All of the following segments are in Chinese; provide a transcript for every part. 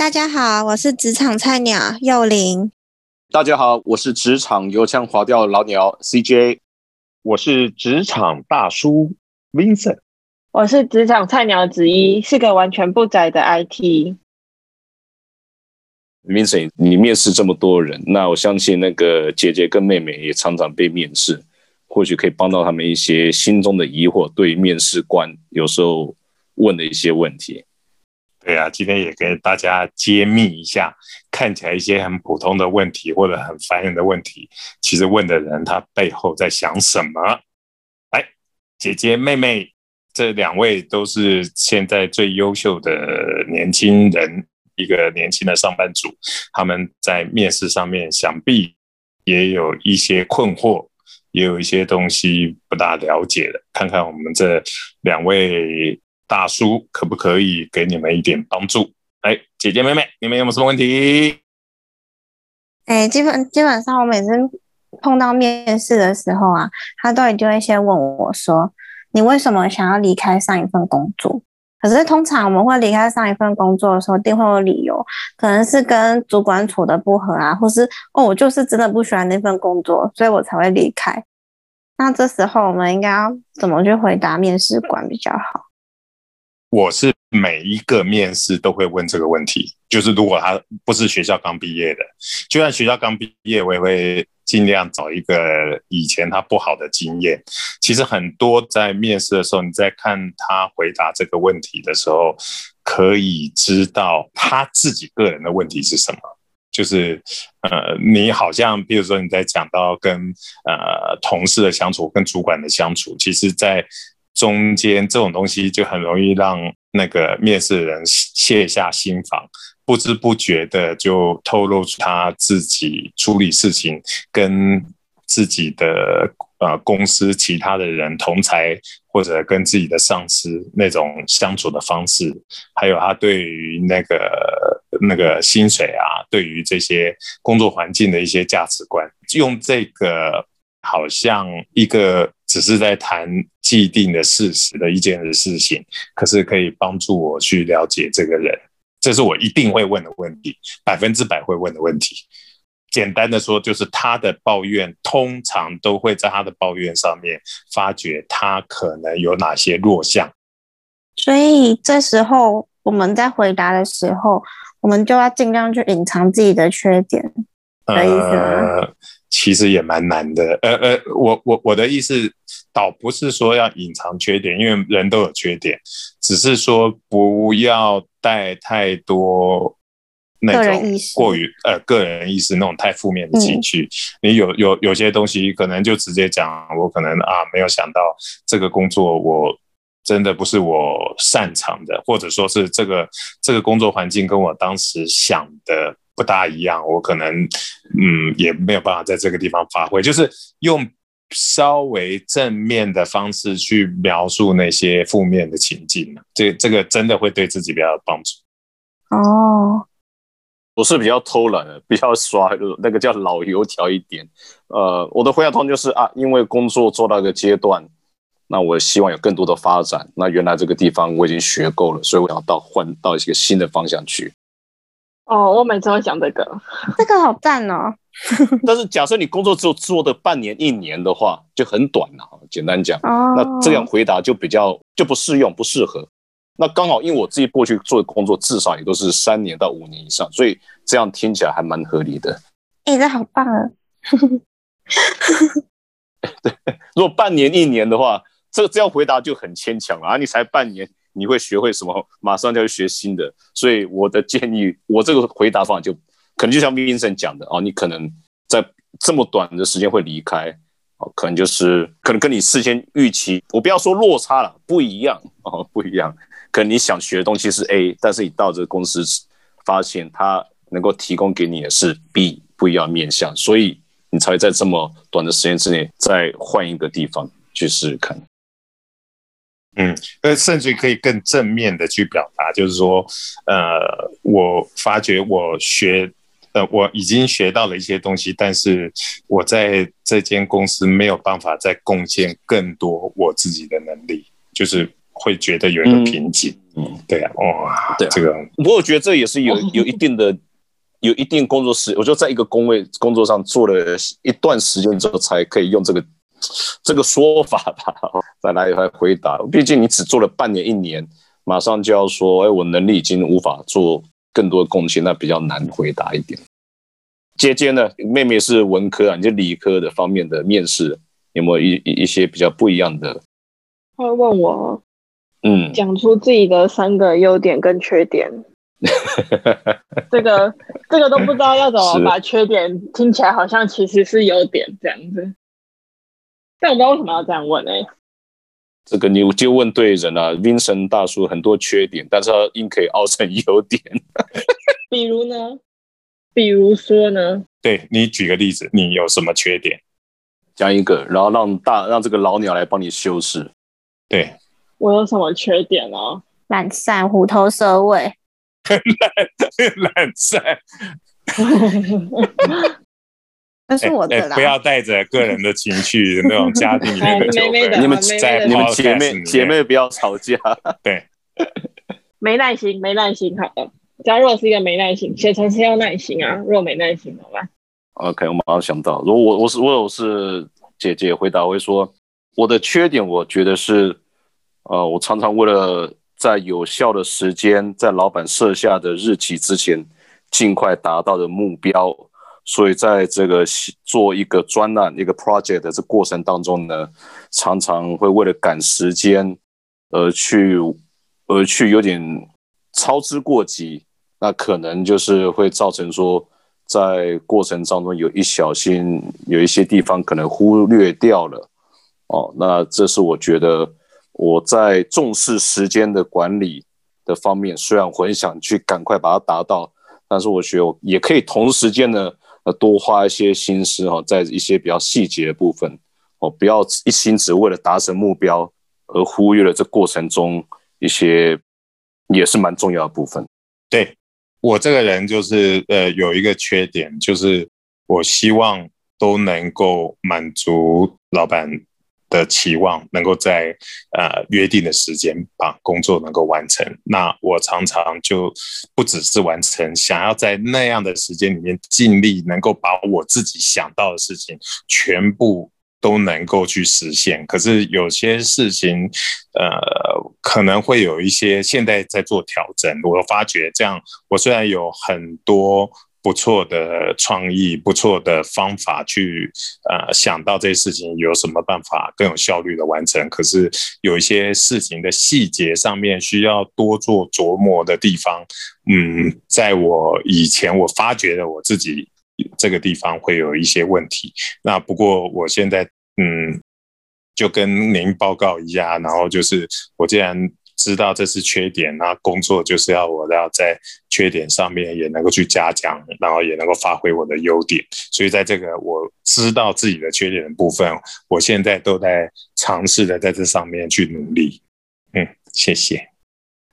大家好，我是职场菜鸟幼玲。大家好，我是职场油腔滑调老鸟 CJ。我是职场大叔 Vincent。我是职场菜鸟子一，是个完全不宅的 IT。Vincent，你面试这么多人，那我相信那个姐姐跟妹妹也常常被面试，或许可以帮到他们一些心中的疑惑，对面试官有时候问的一些问题。对啊，今天也跟大家揭秘一下，看起来一些很普通的问题或者很烦人的问题，其实问的人他背后在想什么？来，姐姐妹妹这两位都是现在最优秀的年轻人，一个年轻的上班族，他们在面试上面想必也有一些困惑，也有一些东西不大了解的，看看我们这两位。大叔可不可以给你们一点帮助？哎，姐姐妹妹，你们有没有什么问题？哎，基本基本上我每次碰到面试的时候啊，他都一定会先问我说：“你为什么想要离开上一份工作？”可是通常我们会离开上一份工作的时候，一定会有理由，可能是跟主管处的不合啊，或是哦，我就是真的不喜欢那份工作，所以我才会离开。那这时候我们应该要怎么去回答面试官比较好？我是每一个面试都会问这个问题，就是如果他不是学校刚毕业的，就算学校刚毕业，我也会尽量找一个以前他不好的经验。其实很多在面试的时候，你在看他回答这个问题的时候，可以知道他自己个人的问题是什么。就是呃，你好像比如说你在讲到跟呃同事的相处、跟主管的相处，其实，在中间这种东西就很容易让那个面试人卸下心防，不知不觉的就透露出他自己处理事情跟自己的呃公司其他的人同才或者跟自己的上司那种相处的方式，还有他对于那个那个薪水啊，对于这些工作环境的一些价值观，用这个好像一个。只是在谈既定的事实的一件事情，可是可以帮助我去了解这个人，这是我一定会问的问题，百分之百会问的问题。简单的说，就是他的抱怨通常都会在他的抱怨上面发觉他可能有哪些弱项，所以这时候我们在回答的时候，我们就要尽量去隐藏自己的缺点的意思吗？其实也蛮难的，呃呃，我我我的意思倒不是说要隐藏缺点，因为人都有缺点，只是说不要带太多那种过于呃个人意识那种太负面的情绪。你有有有些东西可能就直接讲，我可能啊没有想到这个工作我真的不是我擅长的，或者说是这个这个工作环境跟我当时想的。不大一样，我可能嗯也没有办法在这个地方发挥，就是用稍微正面的方式去描述那些负面的情境这这个真的会对自己比较有帮助。哦，我是比较偷懒的，比较刷那个叫老油条一点。呃，我的回答通就是啊，因为工作做到一个阶段，那我希望有更多的发展。那原来这个地方我已经学够了，所以我要到换到一个新的方向去。哦，我每次会讲这个，这个好赞哦。但是假设你工作只有做的半年、一年的话，就很短了。简单讲，那这样回答就比较就不适用、不适合。那刚好，因为我自己过去做的工作至少也都是三年到五年以上，所以这样听起来还蛮合理的。哎，这好棒啊！对，如果半年、一年的话，这这样回答就很牵强了啊！你才半年。你会学会什么？马上就要学新的，所以我的建议，我这个回答方法就可能就像 Vincent 讲的哦，你可能在这么短的时间会离开，哦，可能就是可能跟你事先预期，我不要说落差了，不一样哦，不一样。可能你想学的东西是 A，但是你到这个公司发现他能够提供给你的是 B，不一样面向，所以你才会在这么短的时间之内再换一个地方去试试看。嗯，呃，甚至可以更正面的去表达，就是说，呃，我发觉我学，呃，我已经学到了一些东西，但是我在这间公司没有办法再贡献更多我自己的能力，就是会觉得有一个瓶颈。嗯，对啊，哇，对啊。这个。不过我觉得这也是有 有一定的有一定工作时，我就在一个工位工作上做了一段时间之后，才可以用这个这个说法吧，再来来回答。毕竟你只做了半年一年，马上就要说，哎，我能力已经无法做更多的贡献，那比较难回答一点。姐姐呢，妹妹是文科啊，你就理科的方面的面试有没有一一一些比较不一样的？他会问我嗯，讲出自己的三个优点跟缺点，这个这个都不知道要怎么把缺点听起来好像其实是优点这样子。但我不知道为什么要这样问哎、这个你就问对人了、Vincent 大叔很多缺点，但是他硬可以凹成优点。比如呢？比如说呢？对你举个例子，你有什么缺点？讲一个，然后让大让这个老鸟来帮你修饰。对，我有什么缺点呢？懒散、虎头蛇尾，懒懒散，这是我哎的啦。不要带着个人的情绪那种家庭里面的纠 纷。你们在你们姐妹姐妹不要吵架。对，没耐心，没耐心。好的，假如我是一个没耐心，写程式要耐心啊。如果没耐心怎么办？OK，我马上想到，如果我我是我有是姐姐回答，我会说我的缺点，我觉得是，呃，我常常为了在有效的时间，在老板设下的日期之前，尽快达到的目标，所以在这个做一个专案、一个 project 的这过程当中呢，常常会为了赶时间而去而去有点操之过急，那可能就是会造成说。在过程当中有一小心，有一些地方可能忽略掉了哦。那这是我觉得我在重视时间的管理的方面，虽然我很想去赶快把它达到，但是我觉得我也可以同时间呢，多花一些心思哈、哦，在一些比较细节的部分哦，不要一心只为了达成目标而忽略了这过程中一些也是蛮重要的部分。对我这个人就是呃有一个缺点，就是我希望都能够满足老板的期望，能够在呃约定的时间把工作能够完成。那我常常就不只是完成，想要在那样的时间里面尽力能够把我自己想到的事情全部。都能够去实现，可是有些事情，呃，可能会有一些现在在做调整。我发觉这样，我虽然有很多不错的创意、不错的方法去呃想到这些事情有什么办法更有效率的完成，可是有一些事情的细节上面需要多做琢磨的地方，嗯，在我以前我发觉了我自己。这个地方会有一些问题，那不过我现在嗯，就跟您报告一下，然后就是我既然知道这是缺点，那工作就是要我要在缺点上面也能够去加强，然后也能够发挥我的优点，所以在这个我知道自己的缺点的部分，我现在都在尝试的在这上面去努力。嗯，谢谢。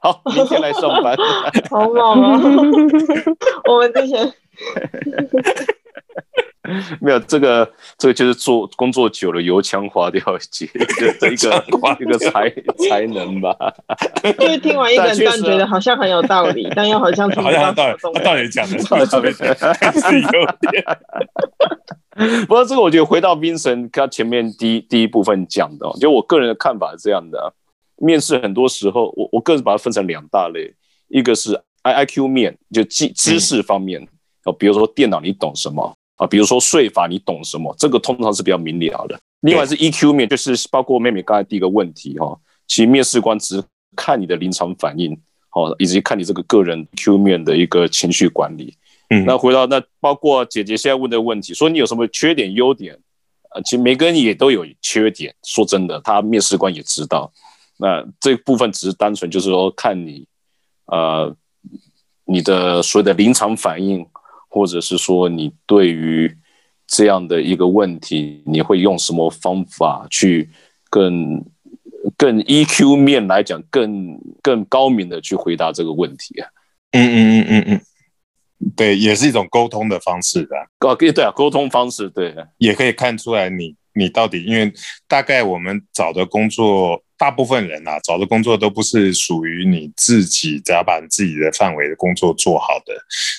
好，明天来上班。好猛啊！我们之前 没有这个，这个就是做工作久了油腔滑调的一个一个才才能吧。就是听完一整段，觉得好像很有道理，但又好像好像到底他到底讲的是 有点。不过这个我觉得回到 Vincent 他前面第一第一部分讲的，就我个人的看法是这样的、啊。面试很多时候，我我个人把它分成两大类，一个是 I I Q 面，就知知识方面哦，比如说电脑你懂什么啊，比如说税法你懂什么，这个通常是比较明了的。另外是 E Q 面，就是包括妹妹刚才第一个问题哈，其实面试官只看你的临场反应，好，以及看你这个个人 Q 面的一个情绪管理。嗯，那回到那包括姐姐现在问的问题，说你有什么缺点优点？啊，其实每个人也都有缺点。说真的，他面试官也知道。那这部分只是单纯就是说看你，呃，你的所有的临场反应，或者是说你对于这样的一个问题，你会用什么方法去更更 EQ 面来讲，更更高明的去回答这个问题啊？嗯嗯嗯嗯嗯，对，也是一种沟通的方式的。哦，对啊，沟通方式对，也可以看出来你你到底，因为大概我们找的工作大部分人啊，找的工作都不是属于你自己，只要把你自己的范围的工作做好的。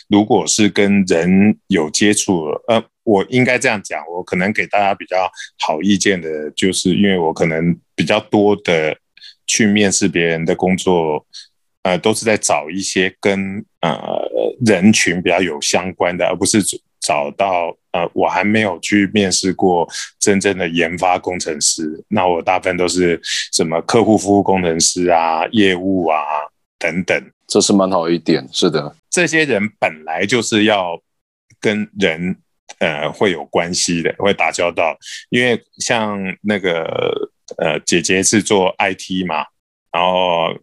如果是跟人有接触，呃，我应该这样讲，我可能给大家比较好意见的，就是因为我可能比较多的去面试别人的工作，呃，都是在找一些跟呃人群比较有相关的，而不是找到。呃，我还没有去面试过真正的研发工程师，那我大部分都是什么客户服务工程师啊、业务啊等等，这是蛮好一点。是的，这些人本来就是要跟人呃会有关系的，会打交道。因为像那个呃姐姐是做 IT 嘛，然后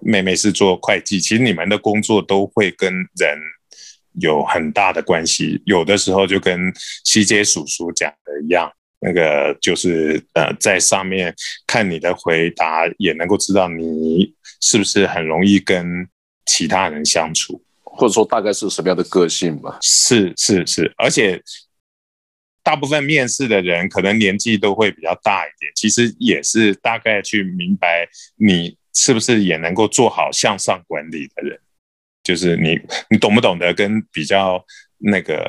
妹妹是做会计，其实你们的工作都会跟人。有很大的关系，有的时候就跟西街叔叔讲的一样，那个就是呃，在上面看你的回答，也能够知道你是不是很容易跟其他人相处，或者说大概是什么样的个性吧。是是是，而且大部分面试的人可能年纪都会比较大一点，其实也是大概去明白你是不是也能够做好向上管理的人。就是你，你懂不懂得跟比较那个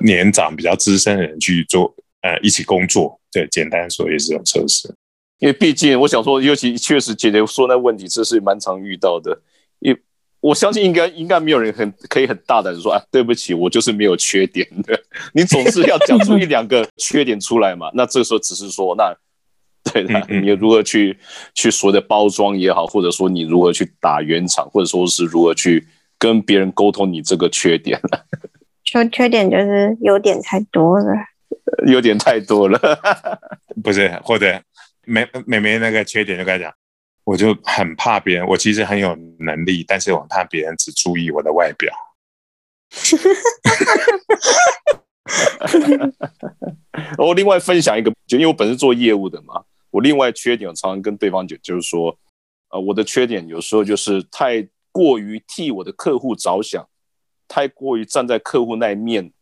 年长、比较资深的人去做，呃，一起工作？对，简单说也是这种测试。因为毕竟，我想说，尤其确实姐姐说那问题，这是蛮常遇到的。因我相信，应该应该没有人很可以很大胆的说啊，对不起，我就是没有缺点的。你总是要讲出一两个缺点出来嘛。那这个时候只是说，那对的，你如何去去所谓的包装也好，或者说你如何去打圆场，或者说是如何去。跟别人沟通你这个缺点了，说缺点就是优点太多了，有点太多了，不是，或者美美美那个缺点就该讲，我就很怕别人，我其实很有能力，但是我怕别人只注意我的外表。我另外分享一个，就因为我本身做业务的嘛，我另外缺点我常常跟对方讲，就是说，呃，我的缺点有时候就是太。过于替我的客户着想，太过于站在客户那一面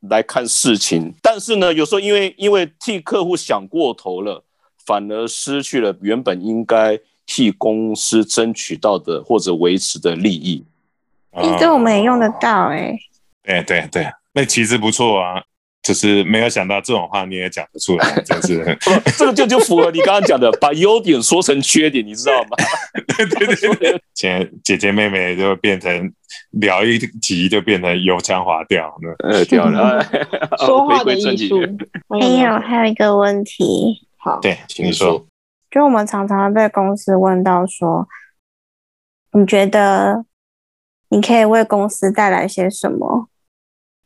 来看事情，但是呢，有时候因为因为替客户想过头了，反而失去了原本应该替公司争取到的或者维持的利益。这我们也用得到哎。对对对，那其实不错啊。就是没有想到这种话你也讲得出来，真是 这个就就符合你刚刚讲的，把优点说成缺点，你知道吗？对对对，姐 姐姐妹妹就变成聊一集就变成油腔滑调，呃，掉了。说话的艺术。还有还有一个问题，好，对，请你说。就我们常常被公司问到说，你觉得你可以为公司带来些什么？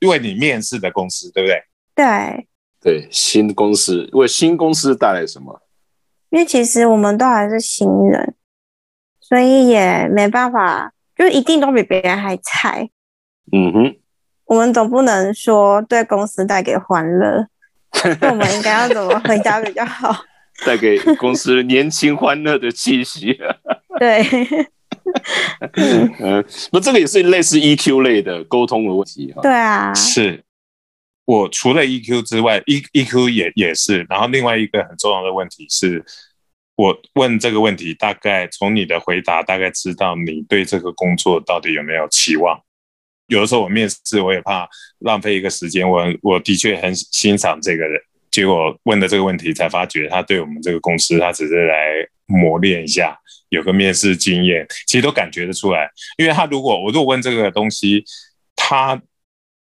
为你面试的公司，对不对？对对，新公司为新公司带来什么？因为其实我们都还是新人，所以也没办法，就一定都比别人还菜。嗯哼，我们总不能说对公司带给欢乐，那我们应该要怎么回答比较好？带给公司年轻欢乐的气息。对。嗯，那这个也是类似 EQ 类的沟通的问题对啊，是我除了 EQ 之外，E EQ 也也是。然后另外一个很重要的问题是，我问这个问题，大概从你的回答大概知道你对这个工作到底有没有期望。有的时候我面试，我也怕浪费一个时间。我我的确很欣赏这个人，结果问的这个问题才发觉，他对我们这个公司，他只是来磨练一下。有个面试经验，其实都感觉得出来。因为他如果我如果问这个东西，他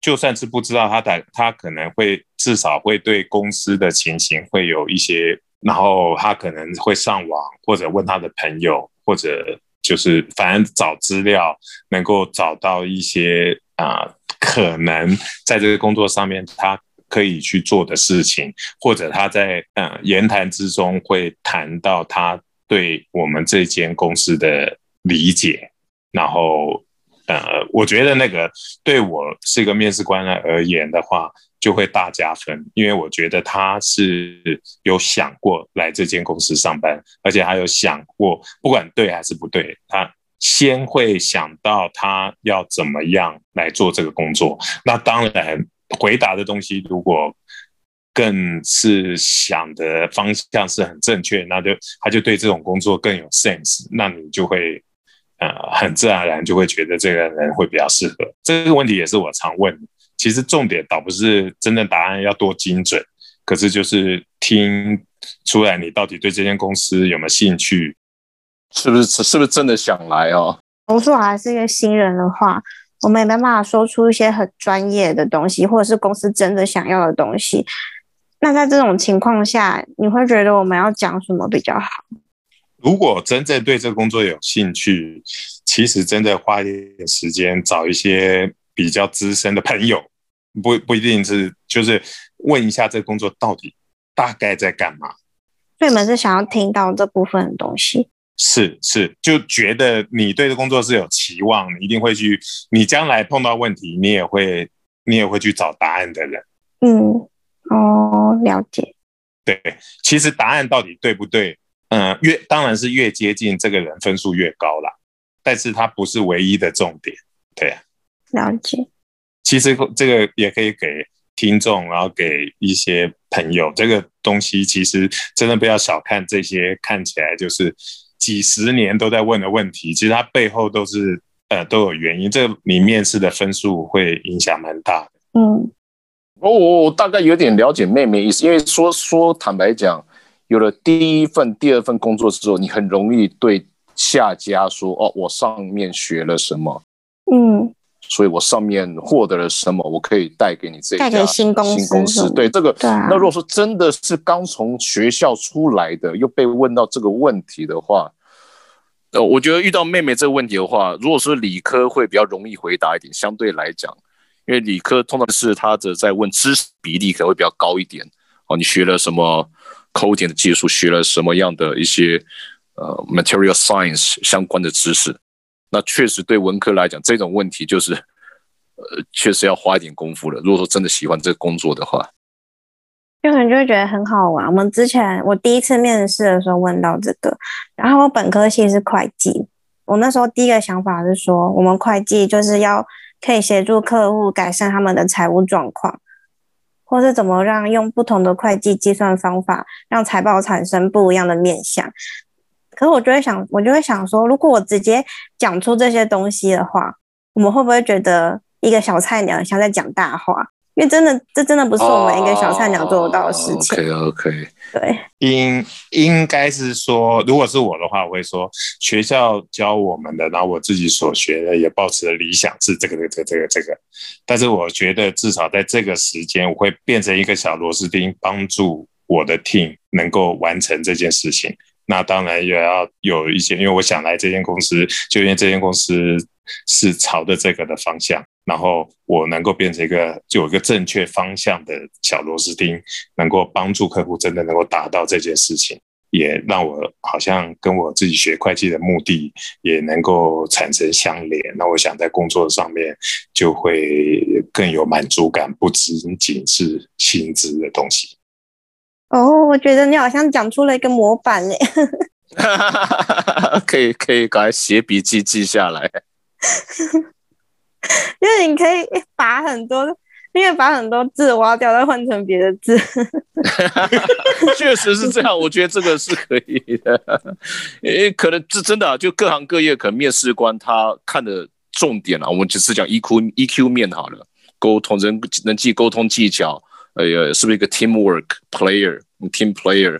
就算是不知道，他的他可能会至少会对公司的情形会有一些，然后他可能会上网或者问他的朋友，或者就是反正找资料，能够找到一些啊可能在这个工作上面他可以去做的事情，或者他在嗯言谈之中会谈到他。对我们这间公司的理解，然后呃，我觉得那个对我是一个面试官而言的话，就会大加分，因为我觉得他是有想过来这间公司上班，而且他有想过，不管对还是不对，他先会想到他要怎么样来做这个工作。那当然，回答的东西如果更是想的方向是很正确，那就他就对这种工作更有 sense，那你就会呃很自然而然就会觉得这个人会比较适合。这个问题也是我常问，其实重点倒不是真正答案要多精准，可是就是听出来你到底对这间公司有没有兴趣，是不是是不是真的想来哦？如果我还是一个新人的话，我没办法说出一些很专业的东西，或者是公司真的想要的东西。那在这种情况下，你会觉得我们要讲什么比较好？如果真正对这个工作有兴趣，其实真的花一点时间找一些比较资深的朋友，不不一定是就是问一下这工作到底大概在干嘛。所以你们是想要听到这部分的东西？是是，就觉得你对这工作是有期望，你一定会去，你将来碰到问题，你也会你也会去找答案的人。嗯。哦，了解。对，其实答案到底对不对？嗯，越当然是越接近这个人分数越高啦。但是它不是唯一的重点。对啊，了解。其实这个也可以给听众，然后给一些朋友，这个东西其实真的不要小看这些看起来就是几十年都在问的问题，其实它背后都是呃都有原因。这你面试的分数会影响蛮大的。嗯。哦我我大概有点了解妹妹意思，因为说说坦白讲，有了第一份、第二份工作之后，你很容易对下家说：“哦，我上面学了什么，嗯，所以我上面获得了什么，我可以带给你这家新公新公司。”对这个，那如果说真的是刚从学校出来的，又被问到这个问题的话，呃，我觉得遇到妹妹这个问题的话，如果说理科会比较容易回答一点，相对来讲。因为理科通常是他的在问知识比例可能会比较高一点哦，你学了什么 coding 的技术，学了什么样的一些呃 material science 相关的知识，那确实对文科来讲，这种问题就是呃确实要花一点功夫了。如果说真的喜欢这个工作的话，就可能就会觉得很好玩。我们之前我第一次面试的时候问到这个，然后我本科系是会计，我那时候第一个想法是说，我们会计就是要。可以协助客户改善他们的财务状况，或是怎么让用不同的会计计算方法让财报产生不一样的面相。可是我就会想，我就会想说，如果我直接讲出这些东西的话，我们会不会觉得一个小菜鸟像在讲大话？因为真的，这真的不是我们一个小菜鸟做得到的事情。OK OK，对，应应该是说，如果是我的话，我会说学校教我们的，然后我自己所学的也保持的理想是这个这个这个这个。但是我觉得至少在这个时间，我会变成一个小螺丝钉，帮助我的 team 能够完成这件事情。那当然也要有一些，因为我想来这间公司，就因为这间公司是朝着这个的方向。然后我能够变成一个就有一个正确方向的小螺丝钉，能够帮助客户真的能够达到这件事情，也让我好像跟我自己学会计的目的也能够产生相连。那我想在工作上面就会更有满足感，不仅仅是薪资的东西。哦，我觉得你好像讲出了一个模板嘞，可 以可以，赶快写笔记记下来。因为你可以把很多，因为把很多字挖掉，再换成别的字。确实是这样，我觉得这个是可以的。诶，可能这真的啊，就各行各业，可能面试官他看的重点啊，我们只是讲 EQ EQ 面好了，沟通人人际沟通技巧，哎呀，是不是一个 teamwork player，team player，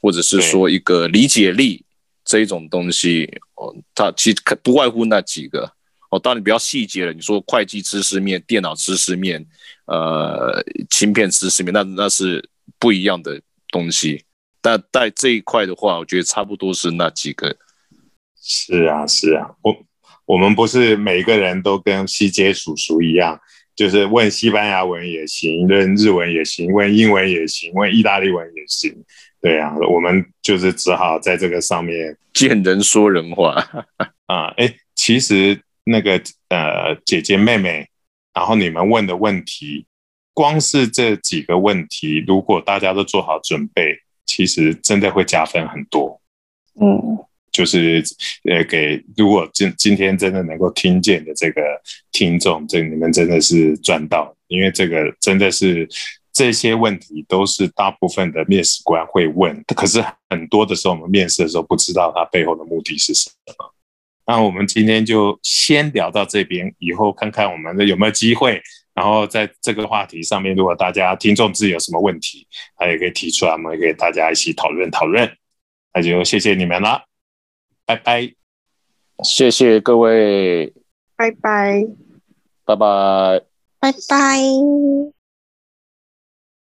或者是说一个理解力这一种东西哦，它其实不外乎那几个。哦，当然比较细节了。你说会计知识面、电脑知识面、呃，芯片知识面，那那是不一样的东西。但在这一块的话，我觉得差不多是那几个。是啊，是啊，我我们不是每个人都跟西街叔叔一样，就是问西班牙文也行，问日文也行，问英文也行，问意大利文也行。对啊，我们就是只好在这个上面见人说人话 啊。哎，其实。那个呃，姐姐妹妹，然后你们问的问题，光是这几个问题，如果大家都做好准备，其实真的会加分很多。嗯，就是呃，给如果今今天真的能够听见的这个听众，这你们真的是赚到，因为这个真的是这些问题都是大部分的面试官会问，可是很多的时候我们面试的时候不知道他背后的目的是什么。那我们今天就先聊到这边，以后看看我们的有没有机会，然后在这个话题上面，如果大家听众自己有什么问题，他也可以提出来，我们也可以大家一起讨论讨论。那就谢谢你们了，拜拜，谢谢各位，拜拜。拜拜。拜拜。